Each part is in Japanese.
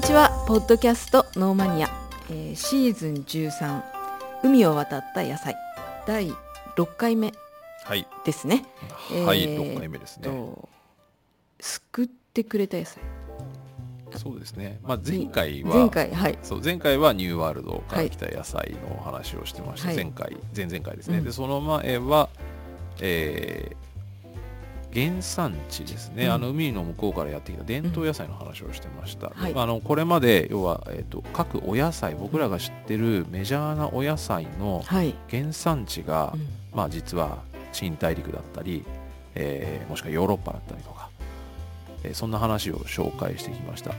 にちは。ポッドキャストノーマニア、えーシーズン13海を渡った野菜。第6回目はい、ですね。はい、えー6回目ですね。と救ってくれた野菜。そうですね。まあ前回は前回はい。そう前回はニューワールドから来た野菜の話をしてまして、はい。前回前々回ですね。うん。でその前は、えー原産地ですね、うん。あの海の向こうからやってきた伝統野菜の話をしてました、はい。あのこれまで要は、えー、と各お野菜僕らが知ってるメジャーなお野菜のはい、原産地が、うん。まあ、実は新大陸だったり、えーもしくはヨーロッパだったりとか、えーそんな話を紹介してきました。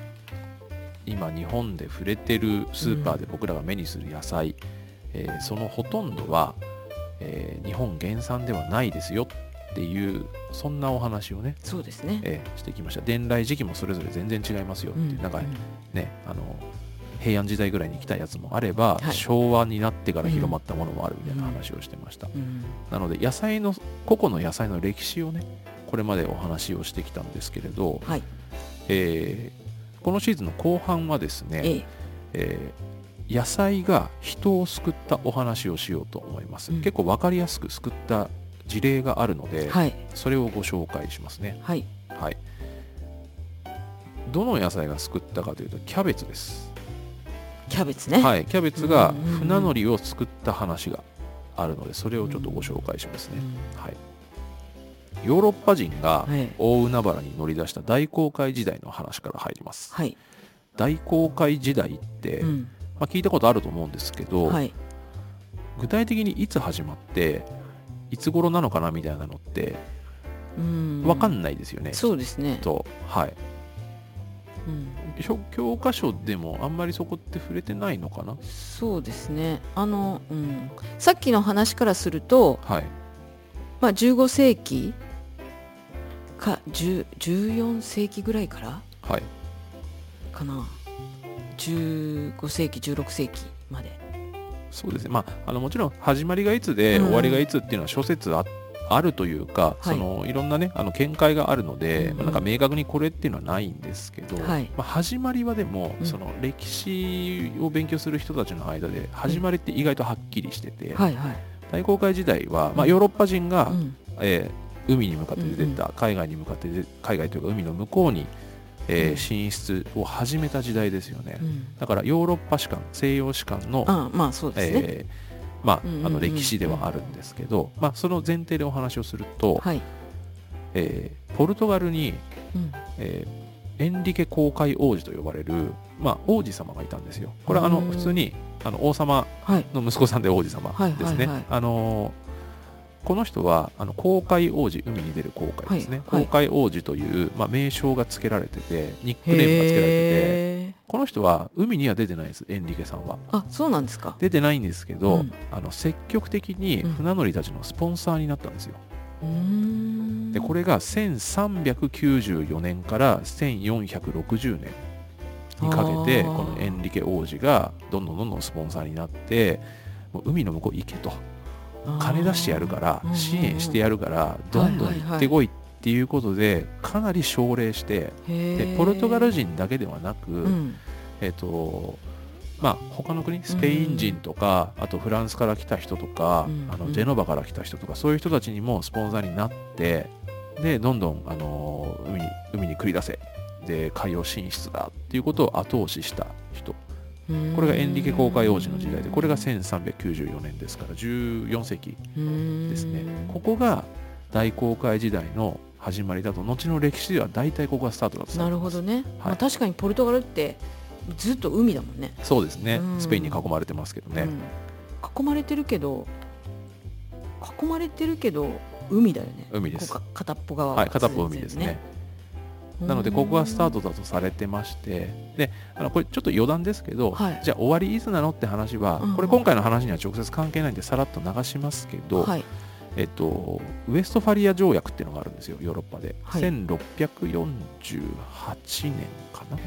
今日本で触れてるスーパーで僕らが目にする野菜、えーそのほとんどは、えー日本原産ではないですよ。っていうそんなお話をね、そうですね、えーしてきました。伝来時期もそれぞれ全然違いますよっていう、なんかねあの平安時代ぐらいに来たやつもあれば、はい。昭和になってから広まったものもあるみたいな話をしてました、うん。なので野菜の個々の野菜の歴史をねこれまでお話をしてきたんですけれど、はい。えーこのシーズンの後半はですね、ええ。えー野菜が人を救ったお話をしようと思います、うん。結構分かりやすく救った事例があるので、はい。それをご紹介しますね。はい。はい。どの野菜が救ったかというとキャベツです。キャベツね、はい。キャベツが船乗りを救った話があるのでそれをちょっとご紹介しますね、うん。はい、ヨーロッパ人がはい。大海原に乗り出した大航海時代の話から入ります。はい、大航海時代って、うん。まあ、聞いたことあると思うんですけど、はい。具体的にいつ始まっていつ頃なのかなみたいなのってうん。分かんないですよね、そうですね、と。はい。うん。教教科書でもあんまりそこって触れてないのかな？そうですね。あの、うん、さっきの話からすると、はい。まあ、15世紀か10 14世紀ぐらいからはい。かな。15世紀16世紀までそうですね。まああのもちろん始まりがいつでうん。終わりがいつっていうのは諸説ああるというか、はい。そのいろんなねあの見解があるので、うんまあなんか明確にこれっていうのはないんですけど、はい。まあ、始まりはでも、うん。その歴史を勉強する人たちの間で始まりって意外とはっきりしてて、はいはい、大航海時代は、まあ、うんヨーロッパ人が、うん。えー海に向かって出た、海外に向かって出海外というか海の向こうに、えーうん進出を始めた時代ですよね、うん。だからヨーロッパ史観西洋史観のあまあそうですね、えーまあの歴史ではあるんですけど、まあ、その前提でお話をすると、はい、えーポルトガルに、うん。えーエンリケ公海王子と呼ばれる、まあ、王子様がいたんですよ。これはあのうん普通にあの王様はい。の息子さんで王子様ですね、あのーこの人はあの公海王子海に出る公海ですね、はいはい。公海王子という、まあ、名称が付けられててニックネームが付けられててこの人は海には出てないですエンリケさんは。あそうなんですか。出てないんですけど、うん。あの積極的に船乗りたちのスポンサーになったんですよ。うーん。でこれが1394年から1460年にかけてこのエンリケ王子がどんどんどんどんスポンサーになってもう海の向こう行けと金出してやるからうん支援してやるからどんどん行ってこいっていうことでかなり奨励してでポルトガル人だけではなく、うん。えっ、とまあ他の国スペイン人とか、あとフランスから来た人とか、うんあのジェノバから来た人とかそういう人たちにもスポンサーになってでどんどん、あの海に海に繰り出せで海洋進出だっていうことを後押しした人これがエンリケ公海王子の時代でこれが1394年ですから14世紀ですね。ここが大航海時代の始まりだと後の歴史では大体ここがスタートだとなるほどね、まあ、はい確かにポルトガルってずっと海だもんね。そうですね。うん。スペインに囲まれてますけどね、うん。囲まれてるけど囲まれてるけど海だよね。海です。片っぽ側は。い、片っぽ海ですね。なので、ここがスタートだとされてまして、で、あのこれちょっと余談ですけど、はい。じゃあ終わりいつなのって話は、うん。これ今回の話には直接関係ないんで、さらっと流しますけど、はい。えっと、ウエストファリア条約っていうのがあるんですよ、ヨーロッパで。はい。1648年かな。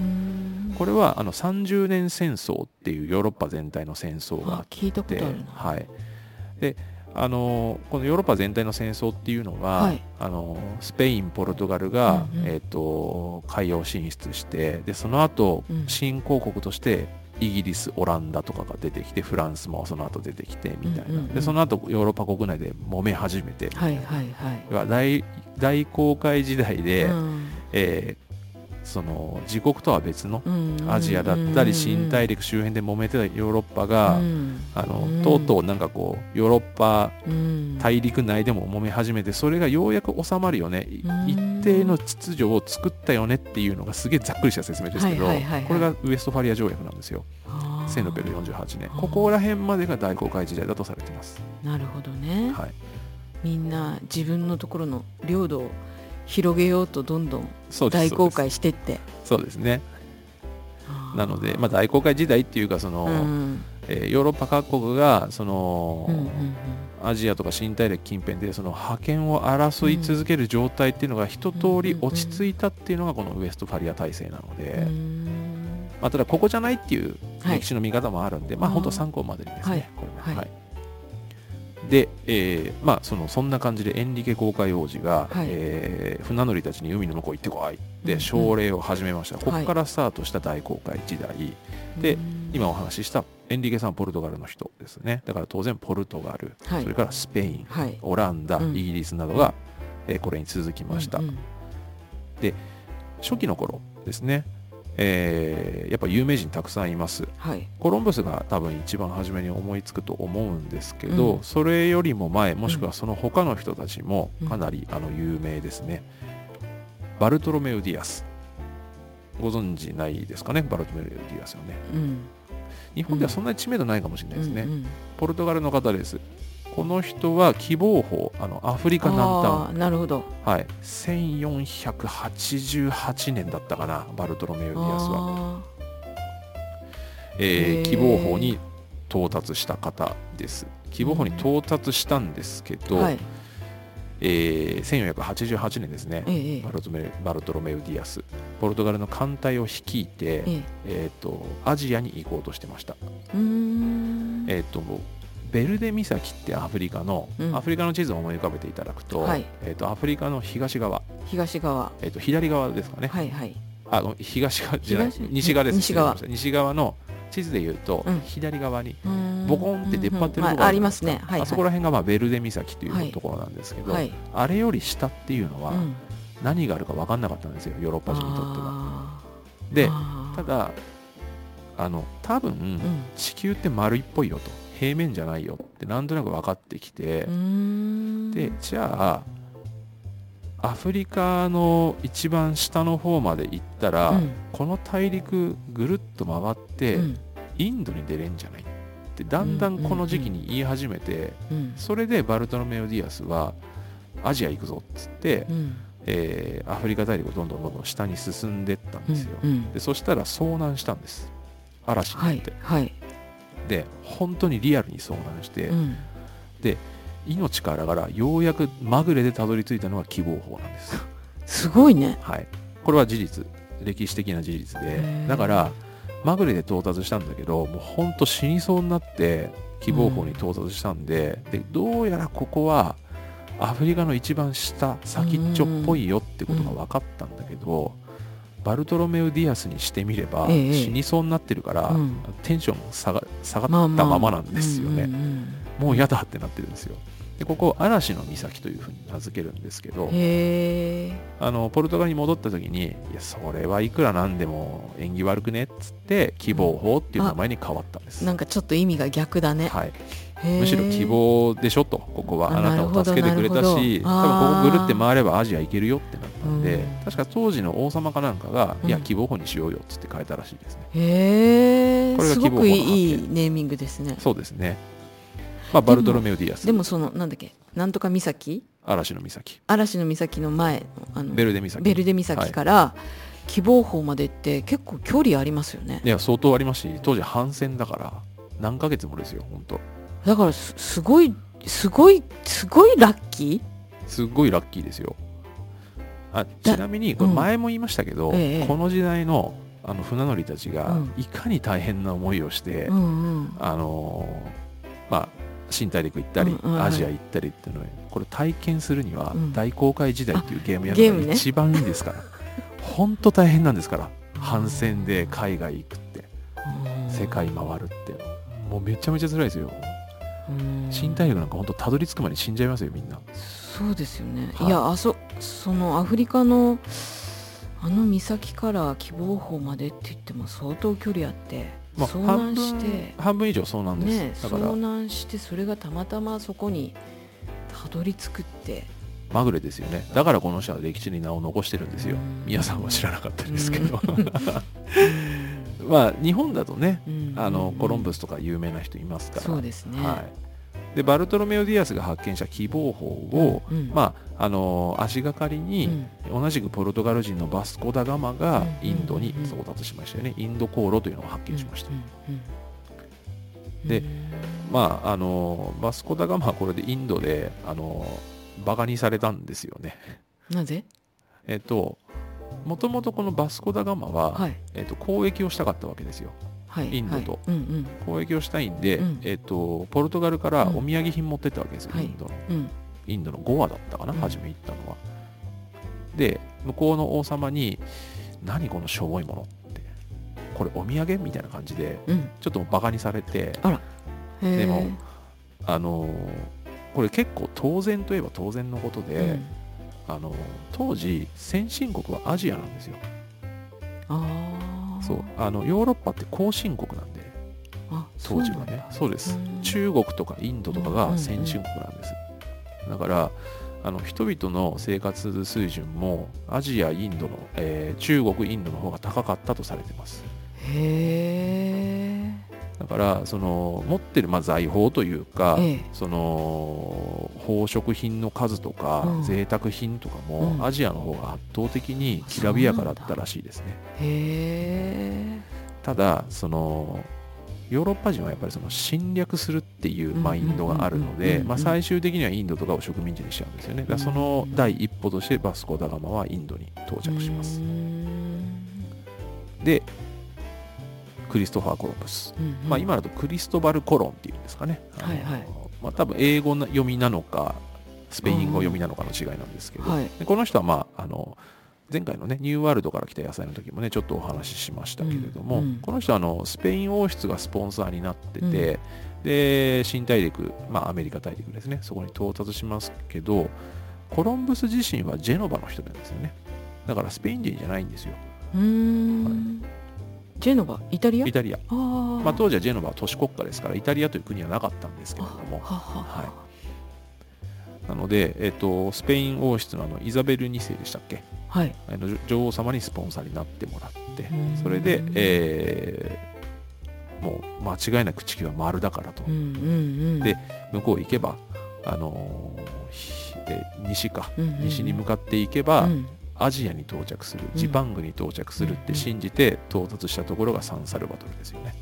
これはあの30年戦争っていうヨーロッパ全体の戦争がああっ聞いたこて、とあるな。はい。で、あのこのヨーロッパ全体の戦争っていうのは、はい。あのスペインポルトガルが、うんうん。えー、と海洋進出してでその後、うん。新興国としてイギリスオランダとかが出てきてフランスもその後出てきてみたいな、でその後ヨーロッパ国内で揉め始めて、はいはいはい。大大航海時代で、うん。えーその自国とは別のうん。アジアだったり新大陸周辺で揉めてたヨーロッパが、うん。あのうん。とうとうなんかこうヨーロッパうん。大陸内でも揉め始めてそれがようやく収まるよね。一定の秩序を作ったよねっていうのがすげえざっくりした説明ですけどこれがウエストファリア条約なんですよ。あー。1648年ここら辺までが大航海時代だとされてます、なるほどね、はい、みんな自分のところの領土を広げようとどんどんそうです大航海してって。そうですね。なので、まあ、大航海時代っていうかその、うん。えーヨーロッパ各国がその、うんうんアジアとか新大陸近辺でその覇権を争い続ける状態っていうのが一通り落ち着いたっていうのがこのウエストファリア体制なので、うん。うんまあ、ただここじゃないっていうはい。歴史の見方もあるんで、まああー。本当参考までにですね、はい。これね。はい。はいで、えーまあそのそんな感じでエンリケ公海王子が、はい。えー船乗りたちに海の向こう行ってこいっうんうん。て奨励を始めました、こはい。こからスタートした大航海時代、でうん。今お話ししたエンリケさんはポルトガルの人ですね。だから当然ポルトガル、はい。それからスペインはい。オランダ、うん。イギリスなどが、えーこれに続きました、うんうん。初期の頃ですね、えーやっぱ有名人たくさんいます。はい。コロンブスが多分一番初めに思いつくと思うんですけど、うん。それよりも前もしくはその他の人たちもうん。かなりあの有名ですね、バルトロメウディアス。ご存知ないですかね？バルトロメウディアスよね。うん。日本ではそんなに知名度ないかもしれないですね、ポルトガルの方ですこの人は希望法あのアフリカ南端。なるほど。はい、1488年だったかなバルトロメウディアスは、あえー希望法に到達した方です。希望法に到達したんですけど、ーはい。えー1488年ですね。ええバルトメバルトロメウディアス。ポルトガルの艦隊を率いて、ええ。えー、とアジアに行こうとしてました、うーん。えー、とベルデ岬ってアフリカの、うん。アフリカの地図を思い浮かべていただくと,、はい。えー、とアフリカの東側、東側。えー、と左側ですかね、はいはい。あの東側じゃない東西側です。西側。失礼しました西側の地図でいうと、うん。左側にうーん。ボコンって出っ張ってるところうありますね。はいあそこら辺がまあベルデ岬といはいうところなんですけど、はい。あれより下っていうのはうん。何があるか分かんなかったんですよヨーロッパ人にとっては。あー。であー。ただあの多分、うん。地球って丸いっぽいよと平面じゃないよってなんとなく分かってきてでじゃあアフリカの一番下の方まで行ったら、うん。この大陸ぐるっと回って、うん。インドに出れんじゃないってだんだんこの時期に言い始めて、うん。それでバルトロメオ・ディアスはアジア行くぞっつって、うん。えーアフリカ大陸をどんどんどんどん下に進んでったんですよ、でそしたら遭難したんです。嵐にはないって、はいで本当にリアルに遭難して、うん。命からがらようやくまぐれでたどり着いたのが希望法なんです。すごいね。はい。これは事実。歴史的な事実で。だからまぐれで到達したんだけどもう本当死にそうになって喜望峰に到達したんで,、でどうやらここはアフリカの一番下先っちょっぽいよってことが分かったんだけど、バルトロメウ・ディアスにしてみれば、ええ死にそうになってるから、うん。テンション下が下がったまあまなんですよね、うんうんもう嫌だってなってるんですよ。でここ嵐の岬というふうに名付けるんですけどあのポルトガルに戻った時にいやそれはいくらなんでも縁起悪くねっつって喜望峰っていう名前に変わったんです、なんかちょっと意味が逆だね。はい、むしろ希望でしょとここは。ああなたを助けてくれたし多分ここぐるって回ればアジア行けるよってなったんで、うん。確か当時の王様かなんかが、うん。いや希望法にしようよっつって変えたらしいですね。へえこれがす希望法のごくいいネーミングですね。そうですね。まあバルトロメウディアス。でもそのなんだっけ？なんとか岬？嵐の岬。嵐の岬の前のあのベルデ岬。ベルデ岬から希望峰までって結構距離ありますよね。いや相当ありますし当時反戦だから何ヶ月もですよ本当だからすすごいすごいすごいラッキすっごいラッキーですよ。あちなみにこれ前も言いましたけど、ええこの時代のあの船乗りたちがうん。いかに大変な思いをして、ーうんうん。あのーまあ新大陸行ったり、うんアジア行ったりっていうのをこれ体験するには、うん。大航海時代っていうゲームやるのが一番いいんですから、本当大変なんですから。反戦で海外行くって世界回るって。もうめちゃめちゃ辛いですようん。新大陸なんか本当たどり着くまで死んじゃいますよみんな。そうですよね、はい。い、やあそそのアフリカのあの岬から希望峰までって言っても相当距離あって、まあ遭難して。半分以上そうなんです、ねだから。遭難してそれがたまたまそこにたどり着くって。まぐれですよね。だからこの人は歴史に名を残してるんですよ。うん。皆さんは知らなかったですけど まあ日本だとねうんあのコロンブススとか有名な人いますから。そうですね、はい、でバルトロメオ・ディアスが発見した喜望峰を、うんまああの足がかりうに、ん。同じくポルトガル人のバスコ・ダ・ガマがうんインドに到達しましたよね、インド航路というのを発見しました、うんうんでうんまああのバスコ・ダ・ガマはこれでインドであのバカにされたんですよね。なぜ？えっともともとこのバスコ・ダ・ガマは、はい。えっと、交易をしたかったわけですよ。はい。インドと。はい。うんうん。交易をしたいんで、うん。えっと、ポルトガルからうん。お土産品持ってったわけですよ、はい。インドの。うん。インドのゴアだったかな、うん。初め行ったのは。で、向こうの王様に、何このしょぼいものって、これお土産みたいな感じで、うん。ちょっとバカにされて、でもあのーこれ結構当然といえば当然のことで、うんあのー当時、先進国はアジアなんですよ。ああそうあのヨーロッパって後進国なんで、あ当時はね。そうです。うん中国とかインドとかが先進国なんです。だからあの人々の生活水準もアジア、インドの、えー中国、インドの方が高かったとされてます。へえだからその持ってるまあ財宝というか、ええ。その宝飾品の数とか、うん。贅沢品とかも、うん。アジアの方が圧倒的にきらびやかだったらしいですね。へえ。ただそのヨーロッパ人はやっぱりその侵略するっていうマインドがあるのでうんまあ最終的にはインドとかを植民地にしちゃうんですよね。その第一歩としてバスコ・ダガマはインドに到着します。でクリストファー・コロンブス。まあ今だとクリストバル・コロンっていうんですかね。はいはい。まあ多分英語の読みなのかスペイン語読みなのかの違いなんですけど。はい。でこの人はまああの前回のねニューワールドから来た野菜の時もねちょっとお話ししましたけれども、うんうんこの人はあのスペイン王室がスポンサーになってて、で新大陸、まあ、アメリカ大陸ですね。そこに到達しますけどコロンブス自身はジェノバの人なんですよね。だからスペイン人じゃないんですよ。うーんジェノバイタリア？イタリア、まあ、当時はジェノバは都市国家ですからイタリアという国はなかったんですけれどもはい。なので、えっとスペイン王室のあのイザベル2世でしたっけ？はい。あの女王様にスポンサーになってもらってうんそれで、えーもう間違いなく地球は丸だからと、うんうんうん。で向こう行けば、あのー西か。うんうん。うん西に向かっていけば、うんアジアに到着するうん。ジパングに到着するって信じて到達したところがサンサルバトルですよね、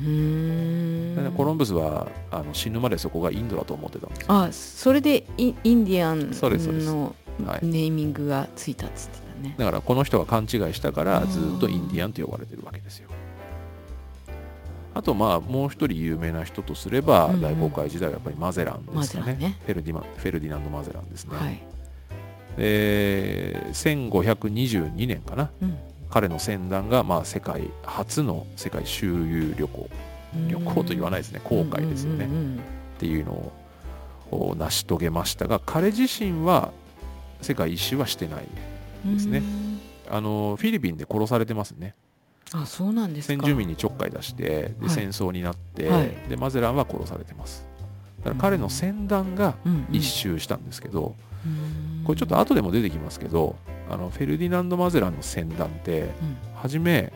うーん。コロンブスはあの死ぬまでそこがインドだと思ってたんですよ。あそれでイインディアンのはい。ネーミングがついたっつってたね。だからこの人が勘違いしたからうんずっとインディアンと呼ばれてるわけですよ。あとまあもう一人有名な人とすれば、うん。うん大航海時代はやっぱりマゼランですかね。ね。フェルディマフェルディナンド・マゼランですね、はいで1522年かな。うん。彼の船団がまあ世界初の世界周遊旅行旅行と言わないですね。航海ですよね、うんうんっていうのを成し遂げました。が彼自身は世界一周はしてないうんですね。うん。あのフィリピンで殺されてますね。あそうなんですか。先住民にちょっかい出してではい。戦争になって、はい。でマゼランは殺されてます。だから彼の船団がうんうん。一周したんですけど、うんこれちょっと後でも出てきますけどあのフェルディナンド・マゼランの船団ってうん。初め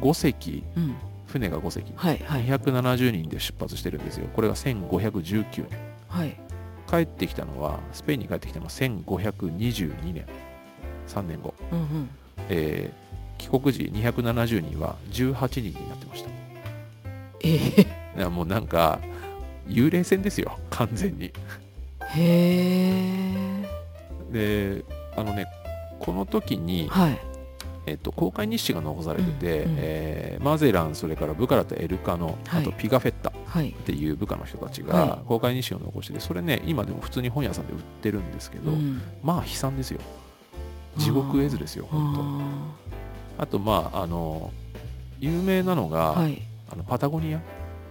5隻うん。船が5隻。はいはい。270人で出発してるんですよ。これが1519年。はい。帰ってきたのはスペインに帰ってきたのは1522年。3年後、うんうん。えー帰国時270人は18人になってました。えいやもうなんか幽霊船ですよ。完全に。ー、へえであのねこの時にはい。えっと、公開日誌が残されてて、うんうん。えーマゼランそれから部下だったエルカノ、はい。あとピガフェッタっはい。ていう部下の人たちはが公開日誌を残しててそれね今でも普通に本屋さんで売ってるんですけど、うん。まあ悲惨ですよ。地獄絵図ですよ本当。ああとまああの有名なのが、ーはい。あのパタゴニア、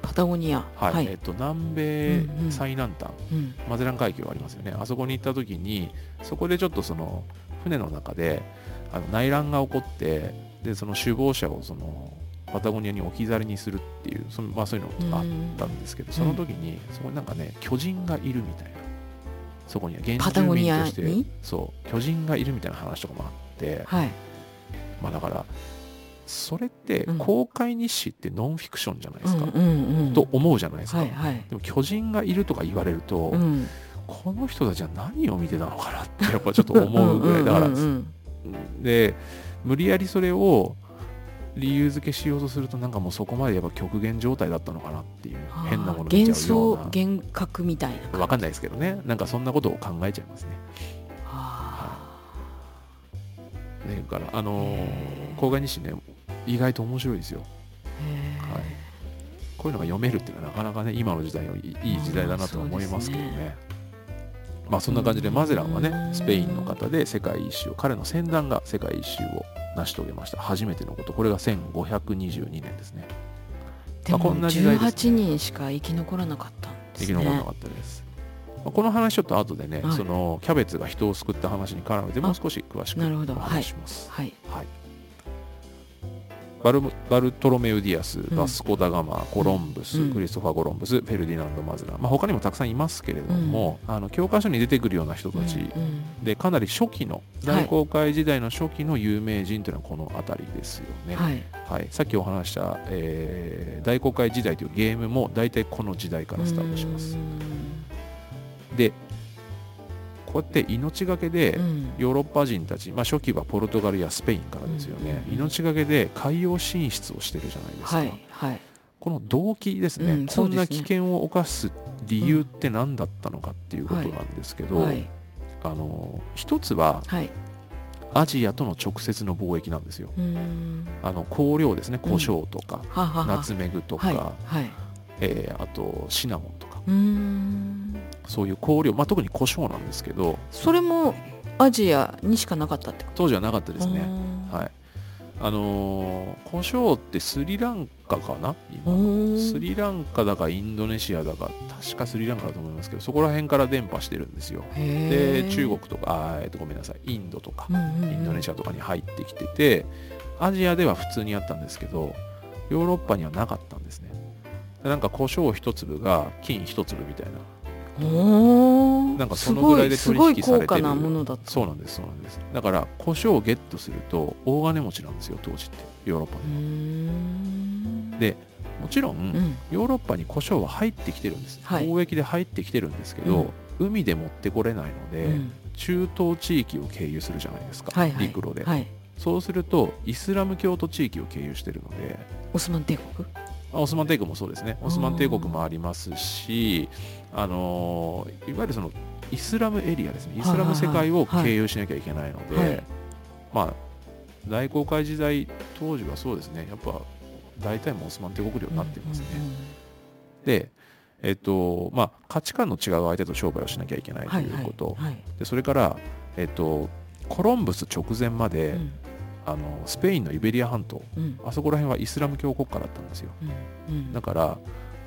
パタゴニアはい。えっと、南米うんうん。最南端、うん。マゼラン海峡ありますよね。あそこに行った時にそこでちょっとその船の中であの内乱が起こってでその首謀者をそのパタゴニアに置き去りにするっていうその、まあ、そういうのがあったんですけど、その時にそこになんかね巨人がいるみたいな。そこには現パ地住民として。にそう。巨人がいるみたいな話とかもあって。はい。まあだからそれってうん。公開日誌ってノンフィクションじゃないですか、と思うじゃないですか、はいはい。でも巨人がいるとか言われると、うん。この人たちは何を見てたのかなってやっぱちょっと思うぐらい。だからうんうんで無理やりそれを理由付けしようとするとなんかもうそこまでやっぱ極限状態だったのかなっていううん変なもの見幻ちゃうような。想幻覚みたいなわかんないですけどね。なんかそんなことを考えちゃいますね。あだからあのー。公開日誌ね意外と面白いですよ。はい。こういうのが読めるっていうのはなかなかね今の時代のいいいい時代だなとは思いますけどね。でまあそんな感じでうんマゼランはねスペインの方で世界一周彼の船団が世界一周を成し遂げました。初めてのこと。これが1522年ですね。でもまあこんな時代ですね。18人しか生き残らなかったんですね。生き残らなかったです、まあこの話ちょっと後でね、はい。そのキャベツが人を救った話に絡めてもう少し詳しくお話しします、はい。はいバルバルトロメウディアス、ん。バスコ・ダガマコロンブス、うん。クリストファー・コロンブスフェルディナンド・マズラ。ン、まあ、他にもたくさんいますけれども、あの教科書に出てくるような人たち、うん。うん。でかなり初期の大航海時代の初期の有名人というのはこの辺りですよね、はい。はい、さっきお話した、えー大航海時代というゲームも大体この時代からスタートします。うん。でこうやって命がけでうん。ヨーロッパ人たち、まあ、初期はポルトガルやスペインからですよね、うん命がけで海洋進出をしてるじゃないですか、はいはい。この動機ですね、うんこんな危険を冒す理由って何だったのかっていうことなんですけど、はいあの一つははい。アジアとの直接の貿易なんですよ。うん。あの香料ですね。胡椒とか、ナツメグとか、はいはい。えーあとシナモンとかうーん。そういう香料、まあ、特に胡椒なんですけどそれもアジアにしかなかったってこ当時はなかったとですね。ははい。あのー胡椒ってスリランカかな今。いスリランカだかインドネシアだか確かスリランカだと思いますけどそこら辺から伝播してるんですよ。で中国とかあー、えっとごめんなさい。インドとかインドネシアアとかに入ってきててアジアでは普通にあったんですけどヨーロッパにはなかったんですね。でなんか胡椒一粒が金一粒みたいな。おなんかそのぐらいで取引されてる。すごい高価なものだったそうなんですそうなんです。だから胡椒をゲットすると大金持ちなんですよ当時って。ヨーロッパうー。んでもちろん、うん。ヨーロッパに胡椒は入ってきてるんです、はい。貿易で入ってきてるんですけど、海で持ってこれないので、うん。中東地域を経由するじゃないですか、はいはい。陸路で、はい。そうするとイスラム教徒地域を経由してるのでオスマン帝国？まあオスマン帝国もそうですね。オスマン帝国もありますしあのーいわゆるそのイスラムエリアですね。イスラム世界を経由しなきゃいけないので、はい。はいまあ大航海時代当時はそうですね。やっぱ大体もうオスマン帝国領になっていますね、でえっとまあ価値観の違う相手と商売をしなきゃいけないとはいいうこと、はい。でそれからえっとコロンブス直前まで、うんあのスペインのイベリア半島。うん。あそこら辺はイスラム教国家だったんですよ。うん。うん。だから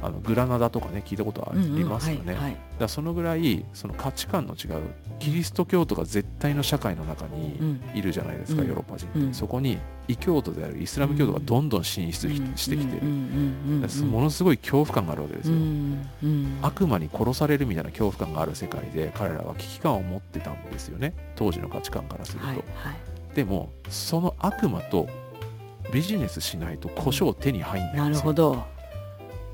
あのグラナダとかね聞いたことありうんうん。ますよね、はいはい。だそのぐらいその価値観の違うキリスト教徒が絶対の社会の中うにん。いるじゃないですか、うん。ヨーロッパ人って、うん。そこに異教徒であるイスラム教徒がどんどん進出ししてきてる、ものすごい恐怖感があるわけですよ、悪魔に殺されるみたいな恐怖感がある世界で彼らは危機感を持ってたんですよね。当時の価値観からすると、はいはいでもその悪魔とビジネスしないと胡椒手に入んないなんるですよ。ほど。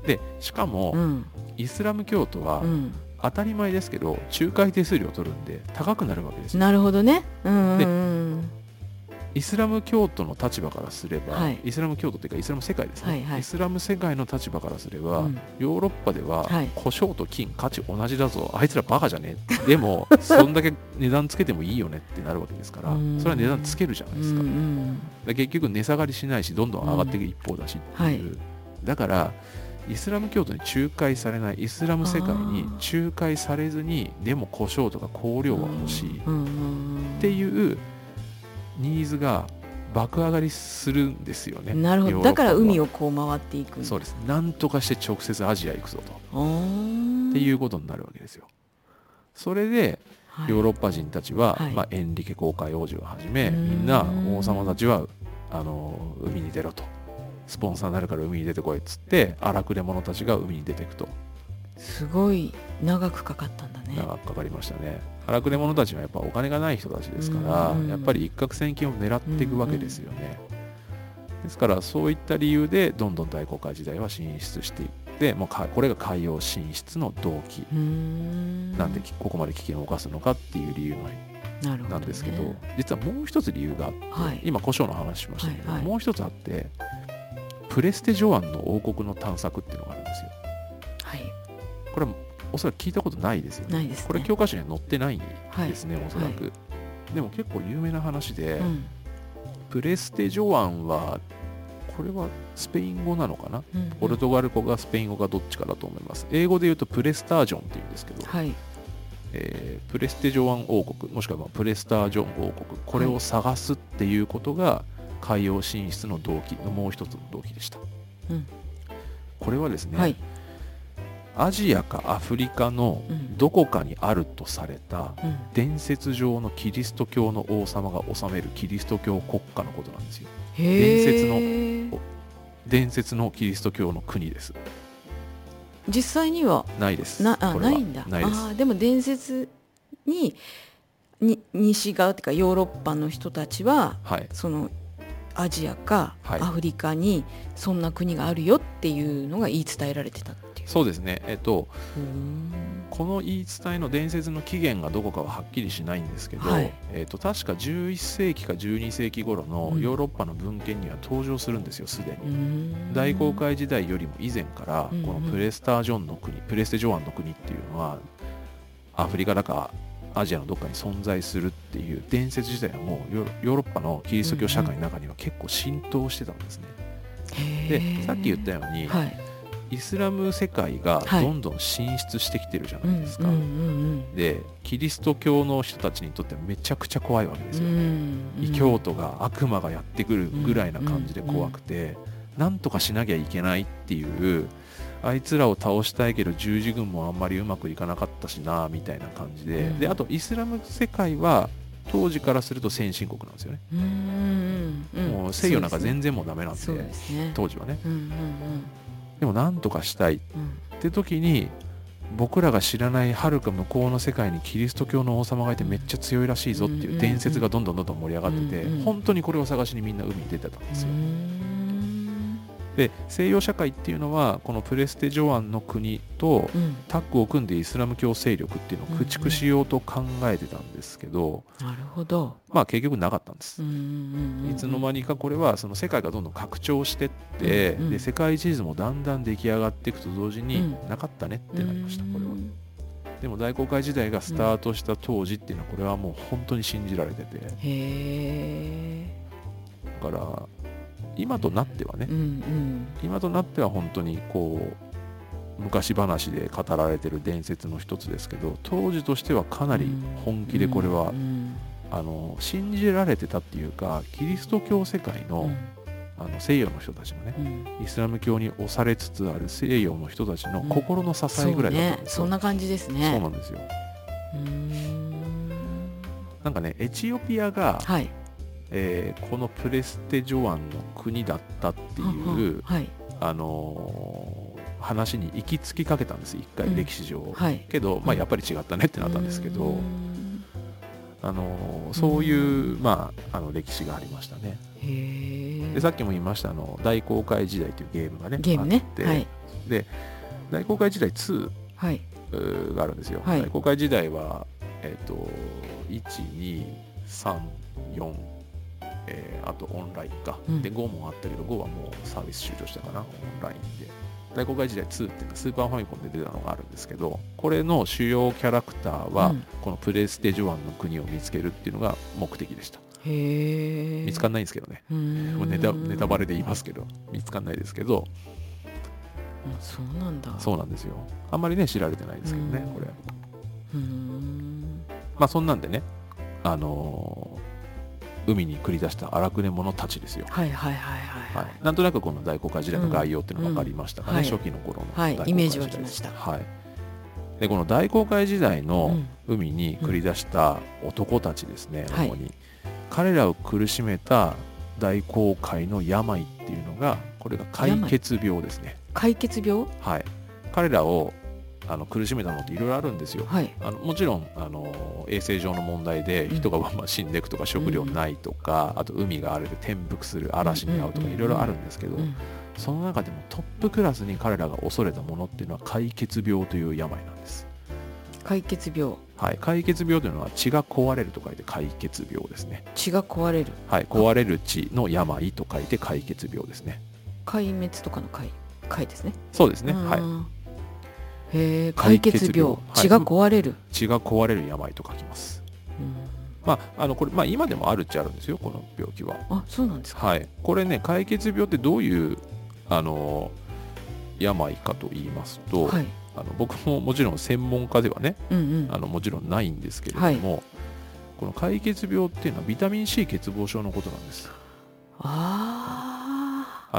でしかも、うん。イスラム教徒はうん。当たり前ですけど仲介手数料を取るんで高くなるわけですよ。なるほどね。うんうんうんイスラム教徒の立場からすれば、はい。イスラム教徒っていうかイスラム世界ですね、はいはい。イスラム世界の立場からすれば、うん。ヨーロッパでは、はい。胡椒と金価値同じだぞ。あいつらバカじゃねでも そんだけ値段つけてもいいよねってなるわけですからうん。それは値段つけるじゃないですか,、うんうん結局値下がりしないしどんどん上がっていく一方だしっていう、だからイスラム教徒に仲介されないイスラム世界に仲介されずにでも胡椒とか香料は欲しいっうんうんうん。ていうニーズが爆上がりするんですよね。なるほど。だから海をこう回っていく。そうです。なんとかして直接アジア行くぞと。っっていううことになるわけですよ。それでヨーロッパ人たちは、はい。まあ、エンリケ公開王子をはじめみんな王様たちはあの海に出ろと。スポンサーになるから海に出てこいっつって荒くれ者たちが海に出ていくとすごい長くかかったんだね。長くかかりましたね。荒くれ者たちはやっぱお金がない人たちですからうん。やっぱり一攫千金を狙っていくわけですよね。ですからそういった理由でどんどん大航海時代は進出していってもうかこれが海洋進出の動機なんでここまで危険を冒すのかっていう理由のなるほどねなんですけど、実はもう一つ理由があって、はい。今胡椒の話しましたけど、はいはい。もう一つあってプレステ・ジョアンの王国の探索っていうのがあるんですよ。はいこれおそらく聞いたことないですよね。ね。これ教科書には載ってないんはいですね、おそらく、でも結構有名な話で、うん。プレステ・ジョアンはこれはスペイン語なのかな？うんポルトガル語かスペイン語かどっちかだと思います。英語で言うとプレスタージョンっていうんですけど、はい。えープレステ・ジョアン王国もしくはまあプレスタージョン王国これを探すっていうことが海洋進出の動機のもう一つの動機でした、うん。これはですね、はいアジアかアフリカのうん。どこかにあるとされたうん。伝説上のキリスト教の王様が治めるキリスト教国家のことなんですよ。へ伝説ーの伝説のキリスト教の国です。実際には？ないです。なあないんだ。ないです。でも伝説にに西側っていうかヨーロッパの人たちははい。そのアジアかはい。アフリカにそんな国があるよっていうのが言い伝えられてた。って。そうですね。えっとこの言い伝えの伝説の起源がどこかははっきりしないんですけど、はい。えー、と確か11世紀か12世紀頃のうん。ヨーロッパの文献には登場するんですよすでに。ん。大航海時代よりも以前からうんこのプレスタージョンの国プレステジョアンの国っていうのはアフリカだかアジアのどっかに存在するっていう伝説自体はもうヨーロッパのキリスト教社会の中には結構浸透してたんですね。でさっき言ったように、はいイスラム世界がはい。どんどん進出してきてるじゃうなんいですか。うんうんでキリスト教の人たちにとってはめちゃくちゃ怖いわけですよ、うんうん異教徒が悪魔がやってくるぐらいな感じで怖くて、なんとかしなきゃいけないっていうあいつらを倒したいけど十字軍もあんまりうまくいかなかったしなみたいな感じで、うん。であとイスラム世界は当時からすると先進国なんですよね、うんうんうんもう西洋なんか全然もうダメなんでね。当時はね。うんうんでもなんとかしたい。っうん。て時に僕らが知らないはるか向こうの世界にキリスト教の王様がいてめっちゃ強いらしいぞっていう伝説がどんどんどんどん盛り上がってて、本当にこれを探しにみんな海に出てたんですよ。うんで西洋社会っていうのはこのプレステ・ジョアンの国とうん。タッグを組んでイスラム教勢力っていうのを駆逐しようと考えてたんですけど、なるほど。まあ結局なかったんです。うんうんうんいつの間にかこれはその世界がどんどん拡張してって、うんうん。で世界地図もだんだん出来上がっていくと同時にうん。なかったねってなりました、これは。うん。でも大航海時代がスタートした当時っていうのはこれはもう本当に信じられてて。へえだから今となってはね。うんうん。今となっては本当にこう昔話で語られてる伝説の一つですけど当時としてはかなり本気でこれは、うんあの信じられてたっていうかキリスト教世界の,、あの西洋の人たちのねうん。イスラム教に押されつつある西洋の人たちのうん。心の支えぐらいだったんねですよ、そんな感じですね。そうなんですよ。なんかねエチオピアが、はいえーこのプレステ・ジョアンの国だったっていう、はい。あのー話に行き着きかけたんです一回うん。歴史上、はい。けど、まあ、うんやっぱり違ったねってなったんですけど、あのーそういう、まあ、あの歴史がありましたね。へえでさっきも言いましたあの大航海時代というゲームがねゲームね。あって、はい。で大航海時代2はい。があるんですよ、はい。大航海時代は、えっと1234えーあとオンラインか、うん。で GO もあったけど GO はもうサービス終了したかなオンラインで。大公開時代2っていうかスーパーファミコンで出たのがあるんですけどこれの主要キャラクターは、うん。このプレステジョアンの国を見つけるっていうのが目的でした。へえ見つかんないんですけどね、もうネタネタバレで言いますけど見つかんないですけど。うんそうなんだ。そうなんですよ。あんまりね知られてないですけどねうん。これ。うーん。まあそんなんでねあのー海に繰り出した荒くれ者たちですよ。はいはいはいはい。はい、なんとなくこの大航海時代の概要っていうのが分かりましたかね、うんうん初期の頃のはい大航海イメージ時代です湧きました。はい、でこの大航海時代うのん。海に繰り出した男たちですね、はい。主に。彼らを苦しめた大航海の病っていうのがこれが解決病ですね。解決病？はい。彼らをあの苦しめたのっていろいろあるんですよ。はい。あのもちろんあの衛生上の問題でうん。人がまあ死んでいくとか食料ないとか、あと海が荒れて転覆する嵐に遭うとかうんいろいろあるんですけど、うん。その中でもトップクラスに彼らが恐れたものっていうのは解決病という病なんです。解決病。はい、解決病というのは血が壊れると書いて解決病ですね。血が壊れる。はい、壊れる血の病と書いて解決病ですね。壊滅とかの解解ですね。そうですね。うんはい、へえ解決病血が壊れる。血が壊れる病と書きます。まあ、あのこれ、まあ、今でもあるっちゃあるんですよ、この病気は。うんあそうなんですか。はい、これね、解決病ってどういうあの病かと言いますと、はい。あの僕ももちろん専門家ではね、うんうん。あのもちろんないんですけれども、この解決病っていうのはビタミン C 欠乏症のことなんです。ああ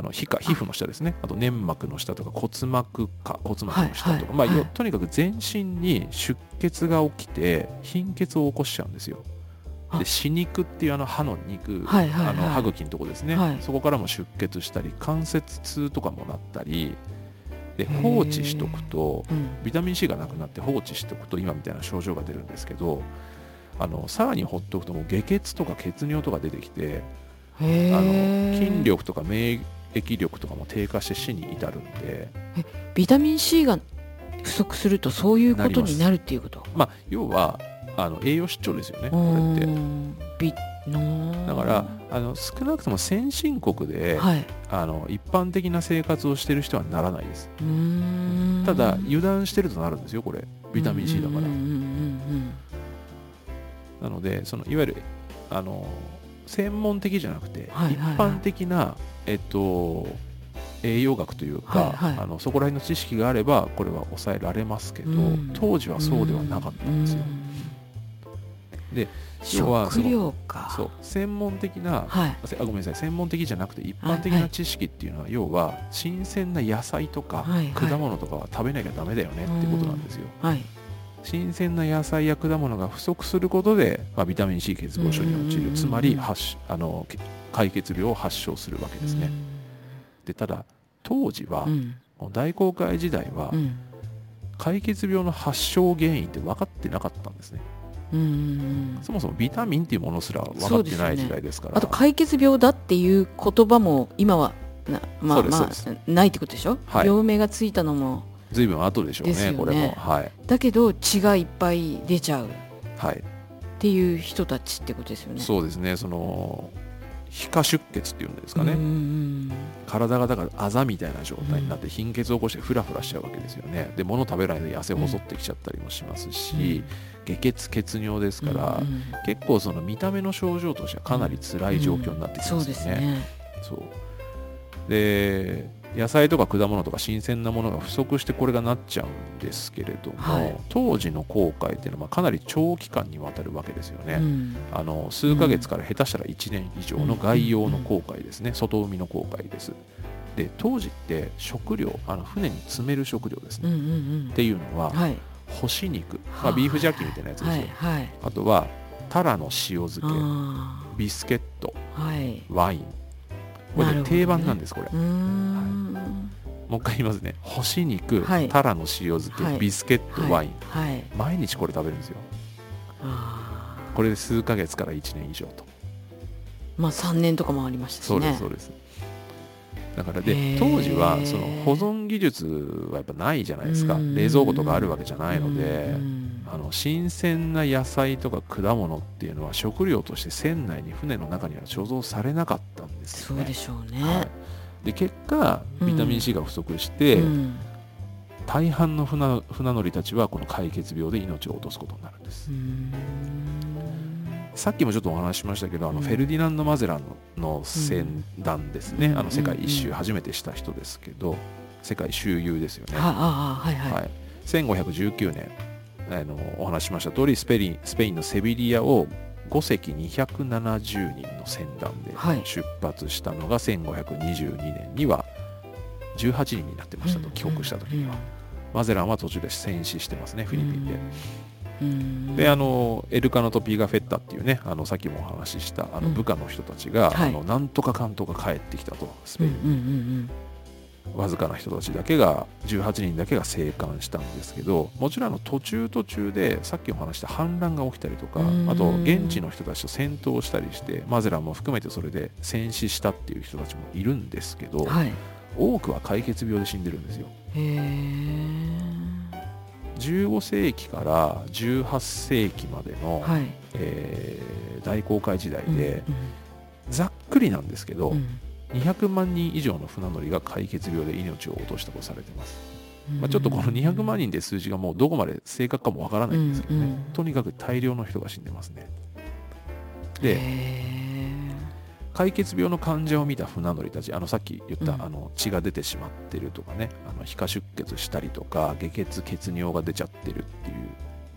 の皮下皮膚の下ですね、あと粘膜の下とか骨膜下骨膜の下とか、はいはいまあ、とにかく全身に出血が起きて貧血を起こしちゃうんですよ。あ。で死肉っていうあの歯の肉、はいはいはい。あの歯茎のとこですね、はい。そこからも出血したり関節痛とかもなったりで放置しとくとあうん。ビタミン C がなくなって放置しておくと今みたいな症状が出るんですけどあのさらに放っておくともう下血とか血尿とか出てきてへあえの筋力とか免疫力とかも低下して死に至るんで、ビタミン C が不足するとそういうことになるっていうこと？まあ、要はあの栄養失調ですよねこうれって。だからあの少なくとも先進国で、はい。あの一般的な生活をしてる人はならないです。ただ油断してるとなるんですよこれ。ビタミン C だから。なのでそのいわゆるあの専門的じゃなくて、はいはいはい。一般的なえっと栄養学というか、はいはい。あのそこら辺の知識があればこれは抑えられますけど、うん。当時はそうではなかったんですよ、で要はそ食の料か。そう専門的なはい。あごめんなさい専門的じゃなくて一般的な知識っていうのは、要は新鮮な野菜とかはいはい。果物とかは食べなきゃダメだよねってことなんですよ、はい新鮮な野菜や果物が不足することで、まあ、ビタミン C 欠乏症に陥る。つまり発しあのけ解決病を発症するわけですね、でただ当時は、うん。大航海時代はうん。解決病の発症原因って分かってなかったんですね。うんうんそもそもビタミンっていうものすら分かってない時代ですから。あと解決病だっていう言葉も今はなまあまあないってことでしょ、はい。病名がついたのも随分後でしょうねね。これも。はい。だけど血がいっぱい出ちゃう。っはい。ていう人たちってことですよね。そうですね。その皮下出血っていうんですかね、うんうん体がだからあざみたいな状態になって貧血を起こしてフラフラしちゃうわけですよね。で物食べないで痩せ細ってきちゃったりもしますし、下血血尿ですうんから、うんうん。結構その見た目の症状としてはかなり辛い状況になってきますよね。ですね。そう。で野菜とか果物とか新鮮なものが不足してこれがなっちゃうんですけれども、はい。当時の航海っていうのはまあかなり長期間にわたるわけですよね。うん。あの数ヶ月から下手したら1年以上の外洋の航海ですね、外海の航海です。で当時って食料あの船に積める食料ですね、うんうんっていうのはうんはい。干し肉、まあ、ビーフジャーキーみたいなやつですよ、はいはい。あとはタラの塩漬けあビスケットワインこれ、ね。定番なんですこれ。うーん。もう一回言いますね。干し肉、はい。タラの塩漬け、はい。ビスケット、はいワイン。はい。毎日これ食べるんですよ。これで数ヶ月から1年以上と。まあ3年とかもありましたしそうですねそうです。だからへでー。当時はその保存技術はやっぱないじゃないですか。うん。冷蔵庫とかあるわけじゃないので。うんあの新鮮な野菜とか果物っていうのは食料として船内に船の中には貯蔵されなかったんですよね。そうでしょうね、はい、で結果ビタミン C が不足して、うん。大半の船船乗りたちはこの解決病で命を落とすことになるんです。う。ん。さっきもちょっとお話ししましたけどあのうん。フェルディナンド・マゼランの船団ですね、うん。あの世界一周うん初めてした人ですけど世界周遊ですよね。あああはいはい、はい、1519年あのお話ししました通りスペリンスペインのセビリアを5隻270人の船団ではい。出発したのが1522年には18人になってましたと、帰国した時には、マゼランは途中で戦死してますねフィリピンで。うん。であのエルカノとピーガフェッタっていうねあのさっきもお話ししたあのうん。部下の人たちが、はい。あのなんとかかんとか帰ってきたとスペイうんうんン、わずかな人たちだけが18人だけが生還したんですけどもちろんあの途中途中でさっきお話した反乱が起きたりとかうん。あと現地の人たちと戦闘したりしてマゼランも含めてそれで戦死したっていう人たちもいるんですけど、うんはい。多くは解決病で死んでるんですよ。へえ15世紀から18世紀までの、はい。えー大航海時代で、うん。ざっくりなんですけど、うん200万人以上の船乗りが解決病で命を落としたとされてます、うんまあ、ちょっとこの200万人で数字がもうどこまで正確かもわからないんですけどね、うんうん。とにかく大量の人が死んでますね。へでえ解決病の患者を見た船乗りたちあのさっき言った、うん。あの血が出てしまってるとかねあの皮下出血したりとか下血血尿が出ちゃってるっていう、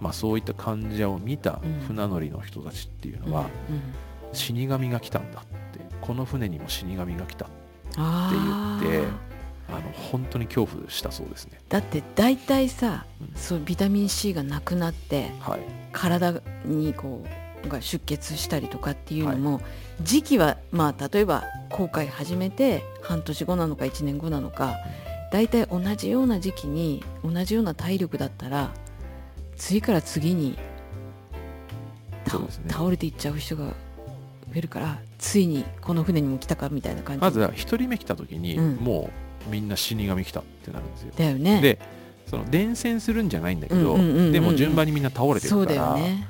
まあ、そういった患者を見たうん。船乗りの人たちっていうのは、死神が来たんだってこの船にも死神が来たあって言ってー。あの本当に恐怖したそうですね。だって大体さうん。そうビタミン C がなくなってはい。体にこうが出血したりとかっていうのも、時期はまあ例えば航海始めて半年後なのか1年後なのか大体同じような時期に同じような体力だったら次から次にね。倒れていっちゃう人が増えるからついにこの船にも来たかみたいな感じ。まずは1人目来た時に、うん。もうみんな死神来たってなるんですよ。だよね。でその伝染するんじゃないんだけど、うんうんうんうん。でも順番にみんな倒れてるから、ね。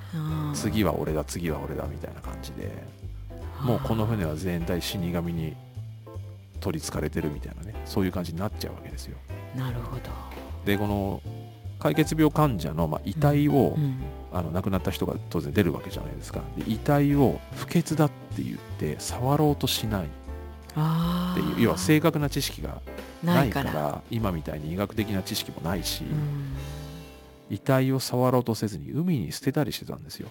次は俺だ次は俺だみたいな感じでもうこの船は全体死神に取りつかれてるみたいなねそういう感じになっちゃうわけですよ。なるほど、でこの解決病患者のまあ遺体を、うんあの亡くなった人が当然出るわけじゃないですか。で遺体を不潔だって言って触ろうとしない。っていう要は正確な知識がなないいかから。ら今みたいに医学的な知識もないし、うん。遺体を触ろうとせずに海に捨てたりしてたんですよ。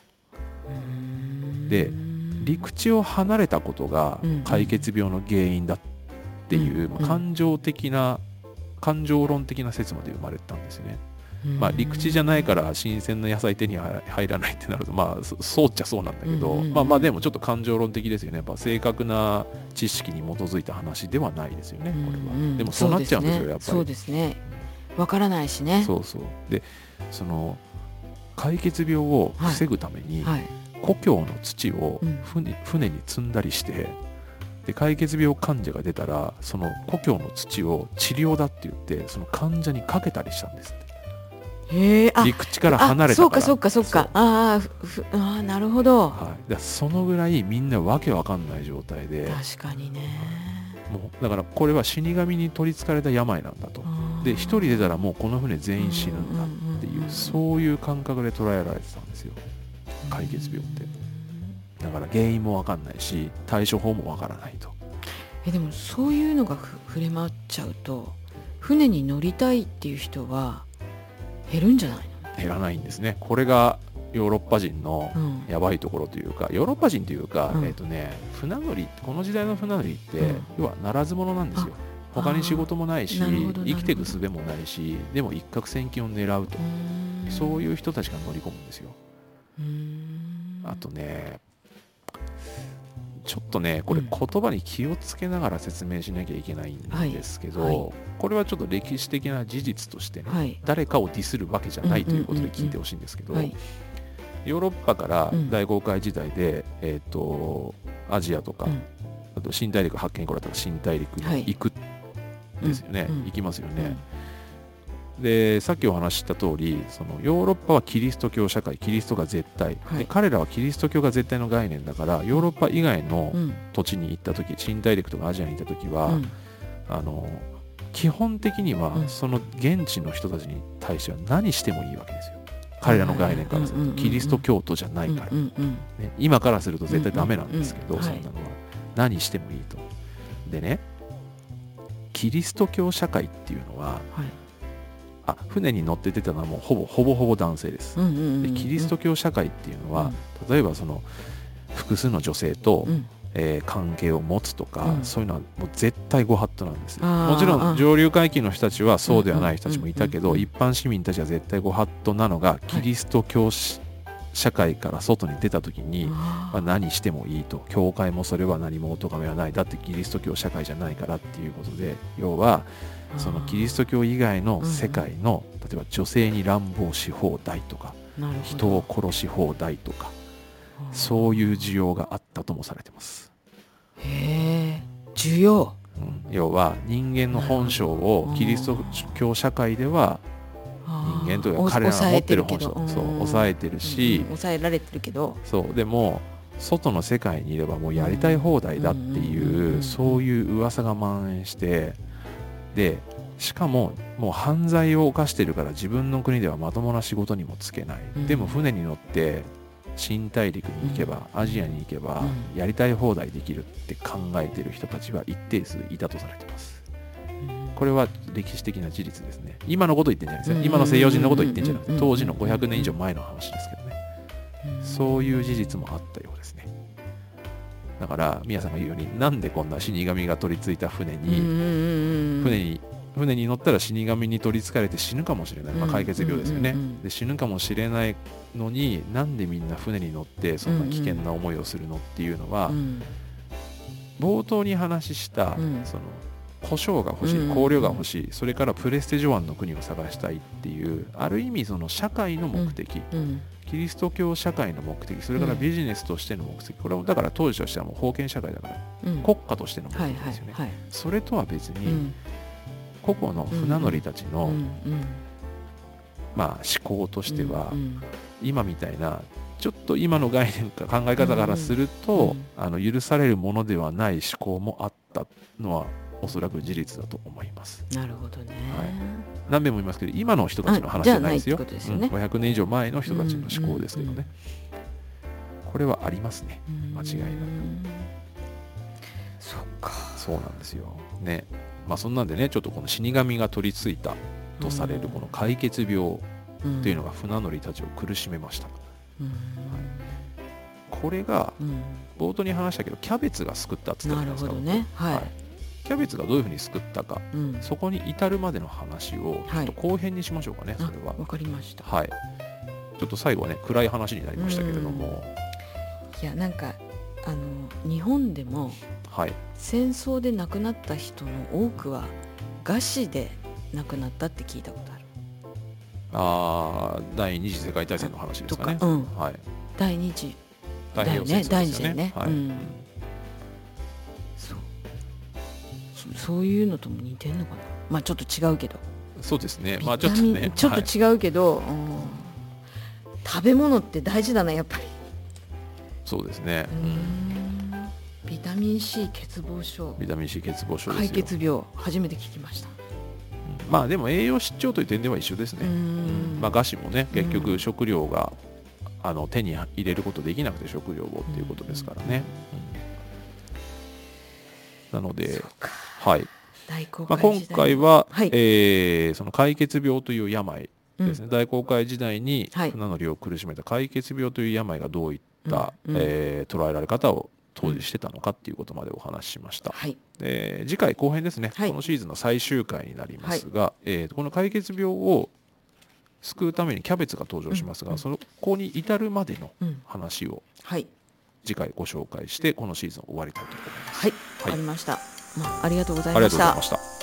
うん。で陸地を離れたことがうん。解決病の原因だっていう、うん。まあ感情的な感情論的な説まで生まれたんですよね、まあ、陸地じゃないから新鮮な野菜手に入らないってなるとまあそそうっちゃそうなんだけど、まあまあでもちょっと感情論的ですよね。やっぱ正確な知識に基づいた話ではないですよねこれは、でもそうなっちゃうんですよやっぱり。そうですね。わからないしね。そうそう。でその解決病を防ぐために、はい。故郷の土をうん。船,、船に積んだりしてで解決病患者が出たらその故郷の土を治療だって言ってその患者にかけたりしたんですって陸地から離れたから。あそうかそうかそうか。ああーなるほど。はい、だそのぐらいみんなわけわかんない状態で。確かにね。もうだからこれは死神に取りつかれた病なんだと。で一人出たらもうこの船全員死ぬんだっていうそういう感覚で捉えられてたんですよ。解決病って。だから原因もわかんないし対処法もわからないと。えでもそういうのがふ触れ回っちゃうと船に乗りたいっていう人は減るんじゃない減らないんですね。これがヨーロッパ人のやばいところというかヨーロッパ人というか、うん。えっ、とね船乗りこの時代の船乗りって、うん。要はならず者なんですよ。他に仕事もないし生きていく術もないしでも一攫千金を狙うと、そういう人たちが乗り込むんですよ。うーん。あとねちょっとねこれうん。言葉に気をつけながら説明しなきゃいけないんですけど、はいはい。これはちょっと歴史的な事実としてね、はい。誰かをディスるわけじゃないということで聞いてほしいんですけど、はい。ヨーロッパからうん大航海時代で、えー、とアジアとか、うん。あと新大陸発見に来られたら新大陸にはい。行くんですよね、うん。うん。行きますよね、でさっきお話しした通りそのヨーロッパはキリスト教社会キリストが絶対、はい。で彼らはキリスト教が絶対の概念だからヨーロッパ以外のうん。土地に行った時新大陸とかアジアに行った時は、うん。あの基本的にはうん。その現地の人たちに対しては何してもいいわけですよ。彼らの概念からするうんうんうんうんとキリスト教徒じゃないから、うんうんうん。ね、今からすると絶対ダメなんですけど、うんうんうん。そんなのは。何してもいいと。でねキリスト教社会っていうのははいあ船に乗って出たのはもうほぼほぼほぼ男性です、うんうんうんうんでキリスト教社会っていうのは、うん。例えばその複数の女性と、うん。えー関係を持つとか、うん。そういうのはもう絶対ご法度なんですもちろあん。上流階級の人たちはそうではない人たちもいたけど、一般市民たちは絶対ご法度なのがキリスト教し、社会から外に出た時に、あまあ、何してもいいと。教会もそれは何もお咎めはない。だってキリスト教社会じゃないからっていうことで要はーそのキリスト教以外の世界の、例えば女性に乱暴し放題とか人を殺し放題とかそういう需要があったともされてます、へえ需要。うん、要は人間の本性をキリスト教社会では人間というか彼らが持ってる本性そう抑えてるし、抑えられてるけど。そうでも外の世界にいればもうやりたい放題だってうんうんうんいうんうそういう噂が蔓延してでしかももう犯罪を犯してるから自分の国ではまともな仕事にもつけない、うん。でも船に乗って新大陸に行けば、アジアに行けば、うん。やりたい放題できるって考えてる人たちは一定数いたとされてます。これは歴史的な事実ですね。今のこと言ってんじゃないですうん。よ今の西洋人のこと言ってんじゃなくてうん。当時の500年以上前の話ですけどね。そういう事実もあったようですね。だから、宮さんが言うように、なんでこんな死神が取り付いた船に、船に、船に乗ったら死神に取り憑かれて死ぬかもしれない。まあ、うん。解決病ですよね。で、死ぬかもしれないのに、なんでみんな船に乗ってそんな危険な思いをするのっていうのは、冒頭に話した、うん。その、胡椒が欲しい、香料が欲しい、それからプレステ・ジョアンの国を探したいっていう、ある意味その社会の目的、キリスト教社会の目的。それからビジネスとしての目的、これもだから当時としてはもう封建社会だから国家としての目はい的ですよね、それとは別に、うん個々の船乗りたちの、まあ、思考としては、うん今みたいなちょっと今の概念か考え方からすると、あの許されるものではない思考もあったのはおそらく事実だと思います。なるほどね。はい。何遍も言いますけど今の人たちの話じゃないですよ。ですよね。うん500年以上前の人たちの思考ですけどね、これはありますね。間違いなく。うんそっか。そうなんですよ。ね。まあそんなんでね、ちょっとこの死神が取り付いたとされるこの解決病っていうのが船乗りたちを苦しめました。うん。これがうん。冒頭に話したけど、キャベツが救ったって言ったなじゃないですか。るほどね。はい。キャベツがどういうふうに救ったか、うん。そこに至るまでの話をちょはいっと後編にしましょうかね、そあれは。わかりました。はい。ちょっと最後はね、暗い話になりましたけれども、いやなんかあの日本でもはい。戦争で亡くなった人の多くは餓死で亡くなったって聞いたことあるあー第二次世界大戦の話ですかね。とかうんはい。第二次太平洋戦争第ですよね。二次ねはい。うんそうそそういうのとも似てんのかなまあちょっと違うけどそうですね。まあちょっとね。ちょっはいと違うけど、うん食べ物って大事だなやっぱりそうですね。うんビタミン C 欠乏症。ビタミン C 欠乏症ですよ。解決病初めて聞きました。うん。まあでも栄養失調という点では一緒ですね、うん。まあ、餓死もね結局うん食料が、あの手に入れることできなくて食料をっていうことですからね、うん。なのではい。大航まあ、今回は、はい。えーその解決病という病ですね、うん。大航海時代にはい。船乗りを苦しめた解決病という病がどういった、うん。うん。えー捉えられ方を当時してたのかっていうことまでお話ししました。はい。で次回後編ですね、はい。このシーズンの最終回になりますが、えーこの解決病を救うためにキャベツが登場しますが、うんうん。そこに至るまでのうん。話をはい。次回ご紹介してこのシーズンを終わりたいと思います。はい。わはい。かりました、まあ、ありがとうございました。